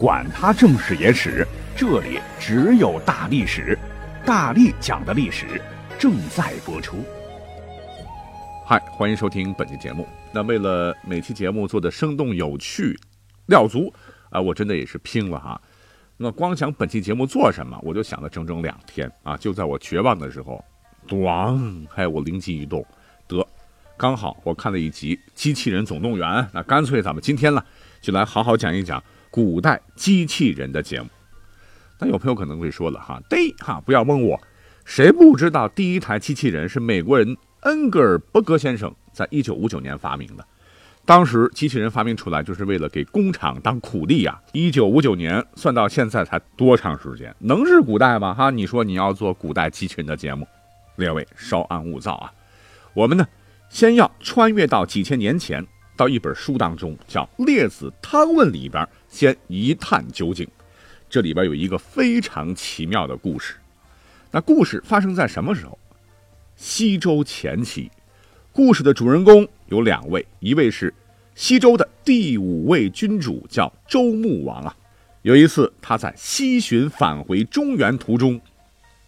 管他正史野史，这里只有大历史，大力讲的历史正在播出。嗨，欢迎收听本期节目。那为了每期节目做的生动有趣、料足啊，我真的也是拼了哈。那光想本期节目做什么，我就想了整整两天啊。就在我绝望的时候，咣，还有我灵机一动，得，刚好我看了一集《机器人总动员》，那干脆咱们今天呢，就来好好讲一讲。古代机器人的节目，那有朋友可能会说了哈，对哈，不要问我，谁不知道第一台机器人是美国人恩格尔伯格先生在一九五九年发明的？当时机器人发明出来就是为了给工厂当苦力呀。一九五九年算到现在才多长时间？能是古代吗？哈，你说你要做古代机器人的节目，列位稍安勿躁啊。我们呢，先要穿越到几千年前。到一本书当中，叫《列子汤问》里边，先一探究竟。这里边有一个非常奇妙的故事。那故事发生在什么时候？西周前期。故事的主人公有两位，一位是西周的第五位君主，叫周穆王啊。有一次，他在西巡返回中原途中，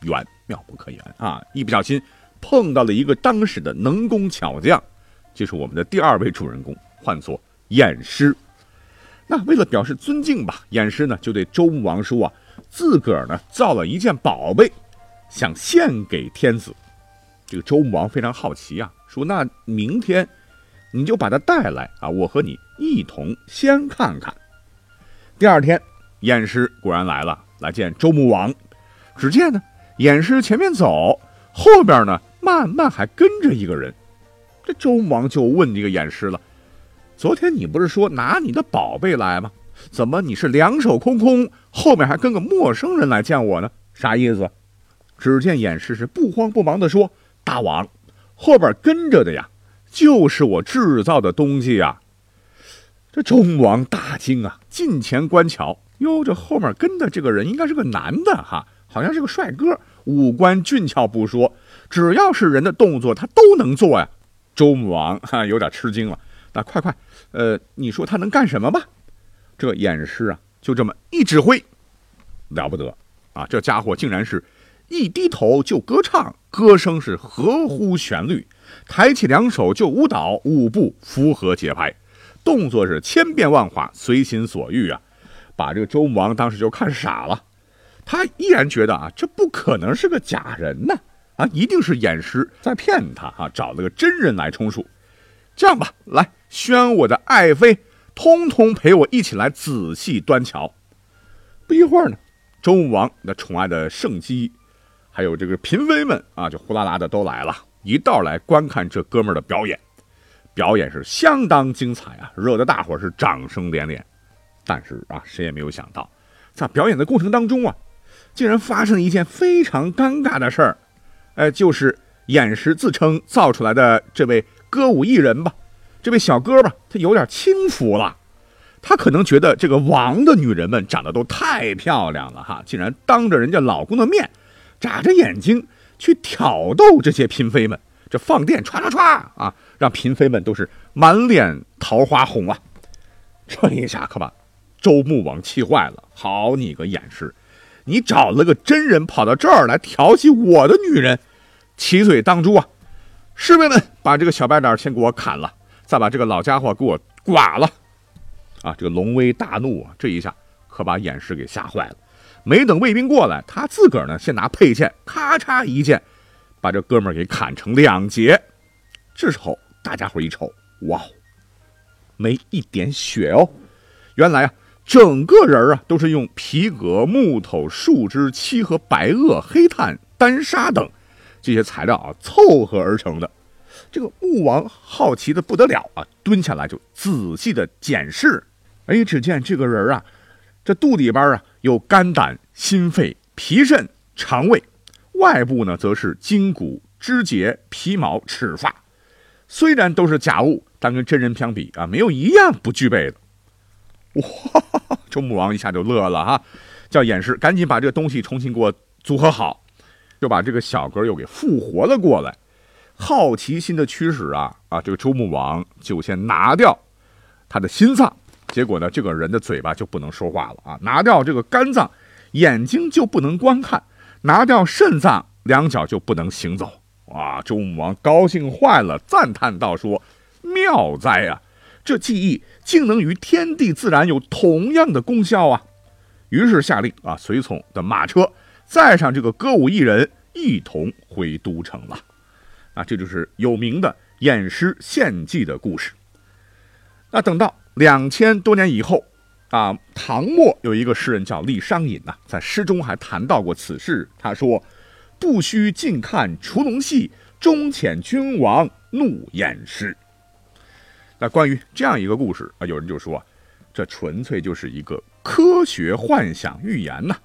远妙不可言啊，一不小心碰到了一个当时的能工巧匠。就是我们的第二位主人公，唤作偃师。那为了表示尊敬吧，偃师呢就对周穆王说啊，自个儿呢造了一件宝贝，想献给天子。这个周穆王非常好奇啊，说那明天你就把它带来啊，我和你一同先看看。第二天，偃师果然来了，来见周穆王。只见呢，偃师前面走，后边呢慢慢还跟着一个人。周王就问这个偃师了：“昨天你不是说拿你的宝贝来吗？怎么你是两手空空，后面还跟个陌生人来见我呢？啥意思？”只见偃师是不慌不忙地说：“大王，后边跟着的呀，就是我制造的东西呀。”这周王大惊啊，近前观瞧，哟，这后面跟的这个人应该是个男的哈，好像是个帅哥，五官俊俏不说，只要是人的动作他都能做呀。周穆王哈有点吃惊了，那快快，呃，你说他能干什么吧？这偃师啊，就这么一指挥，了不得啊！这家伙竟然是一低头就歌唱，歌声是合乎旋律；抬起两手就舞蹈，舞步符合节拍，动作是千变万化，随心所欲啊！把这个周穆王当时就看傻了，他依然觉得啊，这不可能是个假人呢。啊一定是偃师在骗他啊！找了个真人来充数。这样吧，来，宣我的爱妃，通通陪我一起来仔细端瞧。不一会儿呢，周武王那宠爱的圣姬，还有这个嫔妃们啊，就呼啦啦的都来了，一道来观看这哥们儿的表演。表演是相当精彩啊，惹得大伙是掌声连连。但是啊，谁也没有想到，在表演的过程当中啊，竟然发生了一件非常尴尬的事儿。哎，就是偃师自称造出来的这位歌舞艺人吧，这位小哥吧，他有点轻浮了。他可能觉得这个王的女人们长得都太漂亮了哈，竟然当着人家老公的面，眨着眼睛去挑逗这些嫔妃们，这放电唰唰唰啊，让嫔妃们都是满脸桃花红啊。这一下可把周穆王气坏了，好你个偃师！你找了个真人跑到这儿来调戏我的女人，七嘴当诛啊！侍卫们把这个小白脸先给我砍了，再把这个老家伙给我剐了！啊，这个龙威大怒啊，这一下可把偃师给吓坏了。没等卫兵过来，他自个儿呢先拿佩剑咔嚓一剑，把这哥们儿给砍成两截。这时候大家伙一瞅，哇，没一点血哦！原来啊。整个人啊，都是用皮革、木头、树枝、漆和白垩、黑炭、丹砂等这些材料啊凑合而成的。这个穆王好奇的不得了啊，蹲下来就仔细的检视。哎，只见这个人啊，这肚里边啊有肝胆、心肺、脾肾、肠胃，外部呢则是筋骨、肢节、皮毛、齿发。虽然都是假物，但跟真人相比啊，没有一样不具备的。哇！周穆王一下就乐了哈，叫偃师赶紧把这个东西重新给我组合好，就把这个小哥又给复活了过来。好奇心的驱使啊啊，这个周穆王就先拿掉他的心脏，结果呢，这个人的嘴巴就不能说话了啊！拿掉这个肝脏，眼睛就不能观看；拿掉肾脏，两脚就不能行走。哇！周穆王高兴坏了，赞叹道：“说妙哉啊！这技艺竟能与天地自然有同样的功效啊！”于是下令啊，随从的马车载上这个歌舞艺人，一同回都城了。啊，这就是有名的偃师献祭的故事。那等到两千多年以后，啊，唐末有一个诗人叫李商隐呐，在诗中还谈到过此事。他说：“不须近看除龙戏，终遣君王怒偃师。”那关于这样一个故事啊，有人就说，这纯粹就是一个科学幻想寓言呐。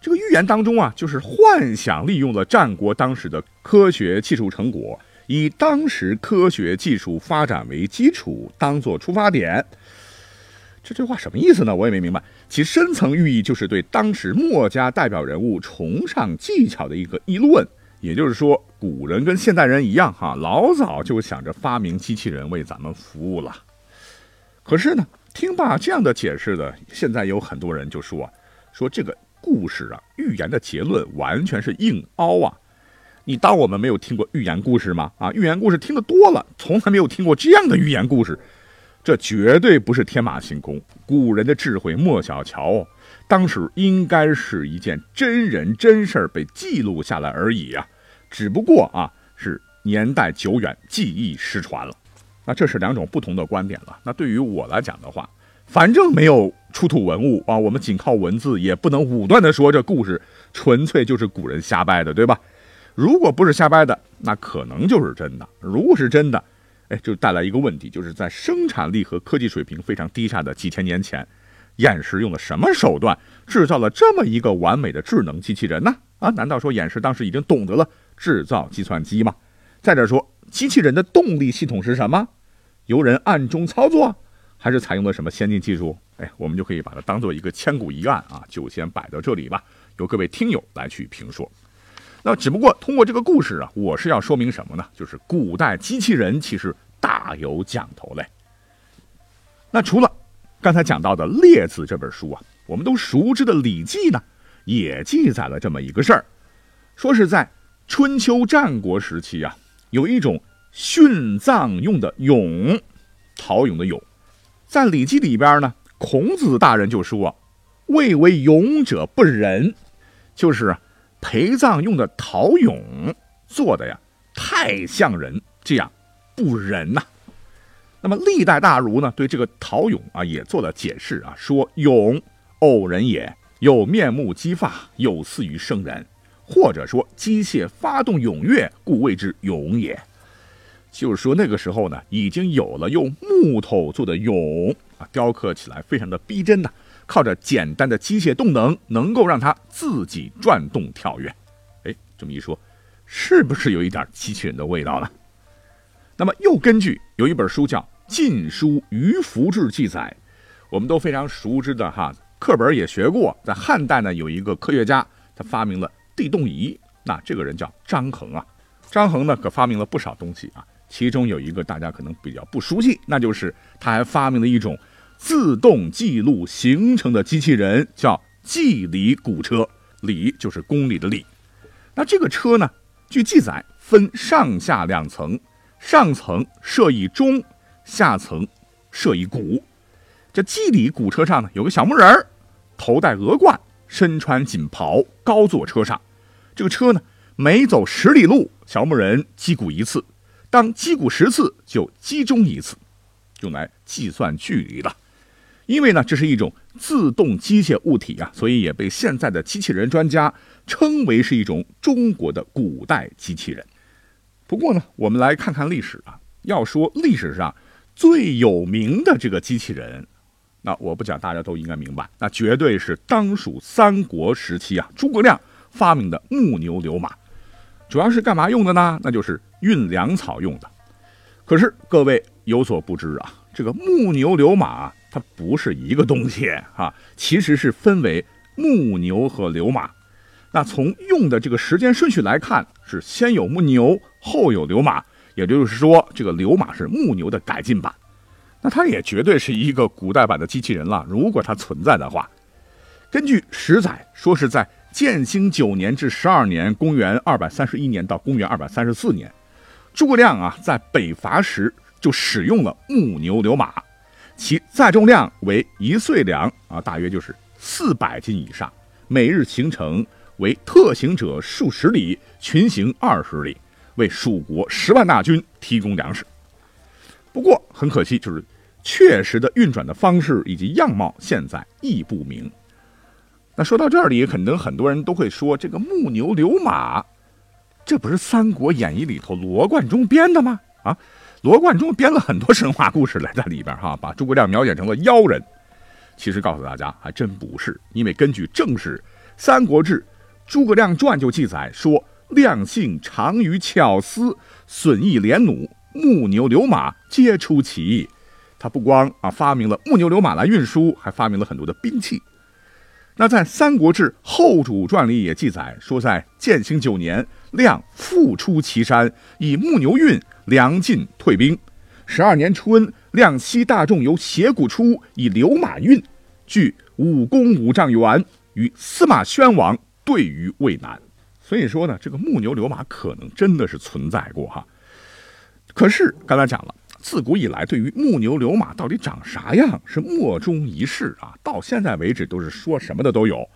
这个寓言当中啊，就是幻想利用了战国当时的科学技术成果。以当时科学技术发展为基础，当做出发点，这句话什么意思呢？我也没明白。其深层寓意就是对当时墨家代表人物崇尚技巧的一个议论。也就是说，古人跟现代人一样，哈，老早就想着发明机器人为咱们服务了。可是呢，听罢这样的解释的，现在有很多人就说，说这个故事啊，寓言的结论完全是硬凹啊。你当我们没有听过寓言故事吗？啊，寓言故事听得多了，从来没有听过这样的寓言故事，这绝对不是天马行空。古人的智慧莫小瞧，当时应该是一件真人真事儿被记录下来而已啊，只不过啊是年代久远，记忆失传了。那这是两种不同的观点了。那对于我来讲的话，反正没有出土文物啊，我们仅靠文字也不能武断的说这故事纯粹就是古人瞎掰的，对吧？如果不是瞎掰的，那可能就是真的。如果是真的，哎，就带来一个问题，就是在生产力和科技水平非常低下的几千年前，偃师用了什么手段制造了这么一个完美的智能机器人呢？啊，难道说偃师当时已经懂得了制造计算机吗？再者说，机器人的动力系统是什么？由人暗中操作，还是采用了什么先进技术？哎，我们就可以把它当做一个千古疑案啊，就先摆到这里吧，由各位听友来去评说。那只不过通过这个故事啊，我是要说明什么呢？就是古代机器人其实大有讲头嘞。那除了刚才讲到的《列子》这本书啊，我们都熟知的《礼记》呢，也记载了这么一个事儿，说是在春秋战国时期啊，有一种殉葬用的俑，陶俑的俑，在《礼记》里边呢，孔子大人就说：“未为勇者不仁。”就是。陪葬用的陶俑做的呀，太像人，这样不仁呐。那么历代大儒呢，对这个陶俑啊也做了解释啊，说俑偶人也，有面目肌发，有似于生人，或者说机械发动踊跃，故谓之俑也。就是说那个时候呢，已经有了用木头做的俑啊，雕刻起来非常的逼真呐。靠着简单的机械动能，能够让它自己转动跳跃。哎，这么一说，是不是有一点机器人的味道呢？那么又根据有一本书叫《晋书于福志》记载，我们都非常熟知的哈，课本也学过，在汉代呢有一个科学家，他发明了地动仪。那这个人叫张衡啊。张衡呢可发明了不少东西啊，其中有一个大家可能比较不熟悉，那就是他还发明了一种。自动记录行程的机器人叫计里古车，里就是公里的里。那这个车呢？据记载分上下两层，上层设一钟，下层设一鼓。这计里古车上呢有个小木人，头戴鹅冠，身穿锦袍，高坐车上。这个车呢每走十里路，小木人击鼓一次，当击鼓十次就击中一次，用来计算距离的。因为呢，这是一种自动机械物体啊，所以也被现在的机器人专家称为是一种中国的古代机器人。不过呢，我们来看看历史啊。要说历史上最有名的这个机器人，那我不讲，大家都应该明白，那绝对是当属三国时期啊诸葛亮发明的木牛流马。主要是干嘛用的呢？那就是运粮草用的。可是各位有所不知啊，这个木牛流马。它不是一个东西啊，其实是分为木牛和流马。那从用的这个时间顺序来看，是先有木牛，后有流马。也就是说，这个流马是木牛的改进版。那它也绝对是一个古代版的机器人了。如果它存在的话，根据史载说是在建兴九年至十二年（公元二百三十一年到公元二百三十四年），诸葛亮啊在北伐时就使用了木牛流马，其载重量为一岁粮啊，大约就是四百斤以上，每日行程为特行者数十里，群行二十里，为蜀国十万大军提供粮食。不过很可惜，就是确实的运转的方式以及样貌现在亦不明。那说到这里，可能很多人都会说，这个木牛流马，这不是《三国演义》里头罗贯中编的吗？啊，罗贯中编了很多神话故事来在里边哈，把诸葛亮描写成了妖人。其实告诉大家，还真不是，因为根据正史《三国志·诸葛亮传》就记载说，亮性长于巧思，损益连弩。木牛流马皆出其意，他不光啊发明了木牛流马来运输，还发明了很多的兵器。那在《三国志后主传》里也记载说，在建兴九年，亮复出祁山，以木牛运粮尽，退兵。十二年春，亮悉大众由斜谷出，以流马运，据武功五丈原，与司马宣王对于渭南。所以说呢，这个木牛流马可能真的是存在过哈。可是刚才讲了，自古以来对于木牛流马到底长啥样是莫衷一是啊，到现在为止都是说什么的都有，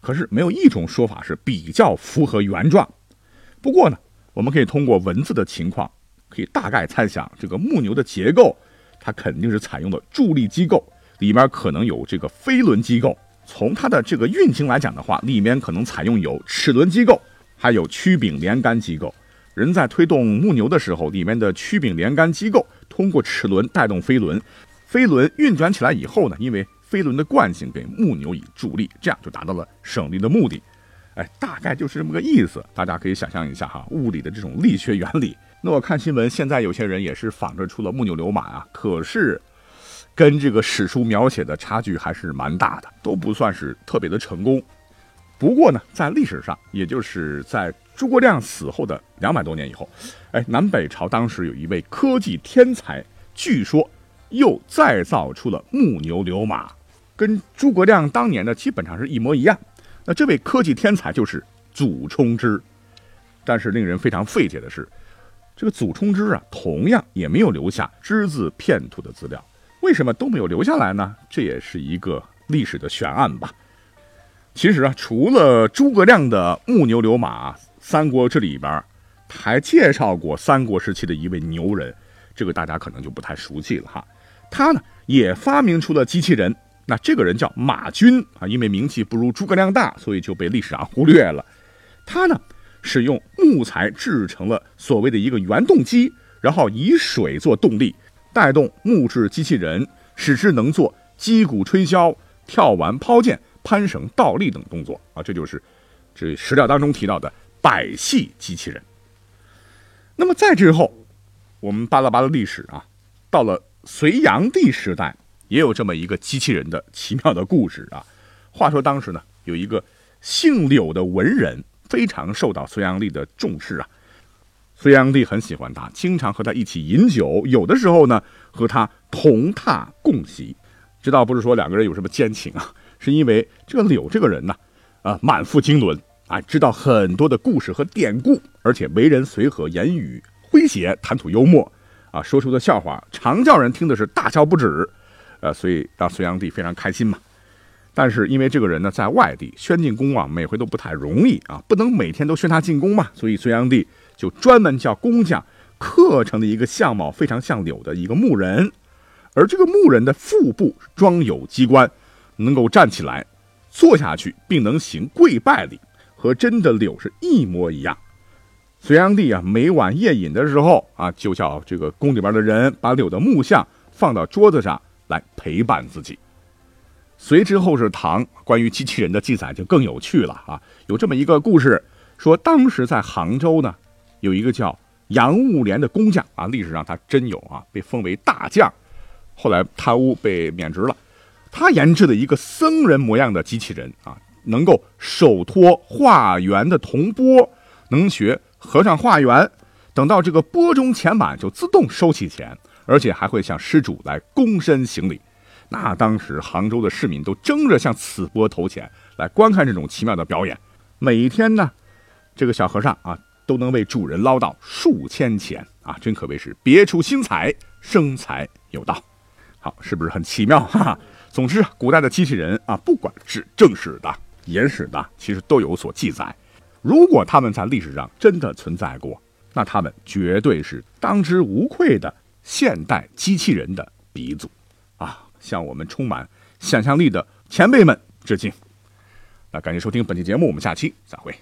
可是没有一种说法是比较符合原状。不过呢，我们可以通过文字的情况，可以大概猜想这个木牛的结构，它肯定是采用了助力机构，里面可能有这个飞轮机构。从它的这个运行来讲的话，里面可能采用有齿轮机构，还有曲柄连杆机构。人在推动木牛的时候，里面的曲柄连杆机构通过齿轮带动飞轮，飞轮运转起来以后呢，因为飞轮的惯性给木牛以助力，这样就达到了省力的目的。哎，大概就是这么个意思，大家可以想象一下哈，物理的这种力学原理。那我看新闻，现在有些人也是仿着出了木牛流马啊，可是跟这个史书描写的差距还是蛮大的，都不算是特别的成功。不过呢，在历史上，也就是在。诸葛亮死后的两百多年以后，哎，南北朝当时有一位科技天才，据说又再造出了木牛流马，跟诸葛亮当年的基本上是一模一样。那这位科技天才就是祖冲之。但是令人非常费解的是，这个祖冲之啊，同样也没有留下只字片图的资料。为什么都没有留下来呢？这也是一个历史的悬案吧。其实啊，除了诸葛亮的木牛流马。三国这里边还介绍过三国时期的一位牛人，这个大家可能就不太熟悉了哈。他呢也发明出了机器人，那这个人叫马军啊，因为名气不如诸葛亮大，所以就被历史上忽略了。他呢是用木材制成了所谓的一个原动机，然后以水做动力，带动木质机器人，使之能做击鼓吹箫、跳完抛剑、攀绳倒立等动作啊。这就是这史料当中提到的。百戏机器人。那么再之后，我们扒拉扒拉历史啊，到了隋炀帝时代，也有这么一个机器人的奇妙的故事啊。话说当时呢，有一个姓柳的文人，非常受到隋炀帝的重视啊。隋炀帝很喜欢他，经常和他一起饮酒，有的时候呢，和他同榻共席。这倒不是说两个人有什么奸情啊，是因为这个柳这个人呢，啊，满腹经纶。啊，知道很多的故事和典故，而且为人随和，言语诙谐，谈吐幽默，啊，说出的笑话常叫人听的是大笑不止，呃，所以让隋炀帝非常开心嘛。但是因为这个人呢在外地宣进宫啊，每回都不太容易啊，不能每天都宣他进宫嘛，所以隋炀帝就专门叫工匠刻成了一个相貌非常像柳的一个木人，而这个木人的腹部装有机关，能够站起来、坐下去，并能行跪拜礼。和真的柳是一模一样。隋炀帝啊，每晚夜饮的时候啊，就叫这个宫里边的人把柳的木像放到桌子上来陪伴自己。隋之后是唐，关于机器人的记载就更有趣了啊。有这么一个故事，说当时在杭州呢，有一个叫杨务廉的工匠啊，历史上他真有啊，被封为大将，后来贪污被免职了。他研制了一个僧人模样的机器人啊。能够手托化缘的铜钵，能学和尚化缘，等到这个钵中钱满就自动收起钱，而且还会向施主来躬身行礼。那当时杭州的市民都争着向此波投钱来观看这种奇妙的表演。每天呢，这个小和尚啊都能为主人捞到数千钱啊，真可谓是别出心裁，生财有道。好，是不是很奇妙？哈哈。总之，古代的机器人啊，不管是正史的、野史的，其实都有所记载。如果他们在历史上真的存在过，那他们绝对是当之无愧的现代机器人的鼻祖啊！向我们充满想象力的前辈们致敬。那感谢收听本期节目，我们下期再会。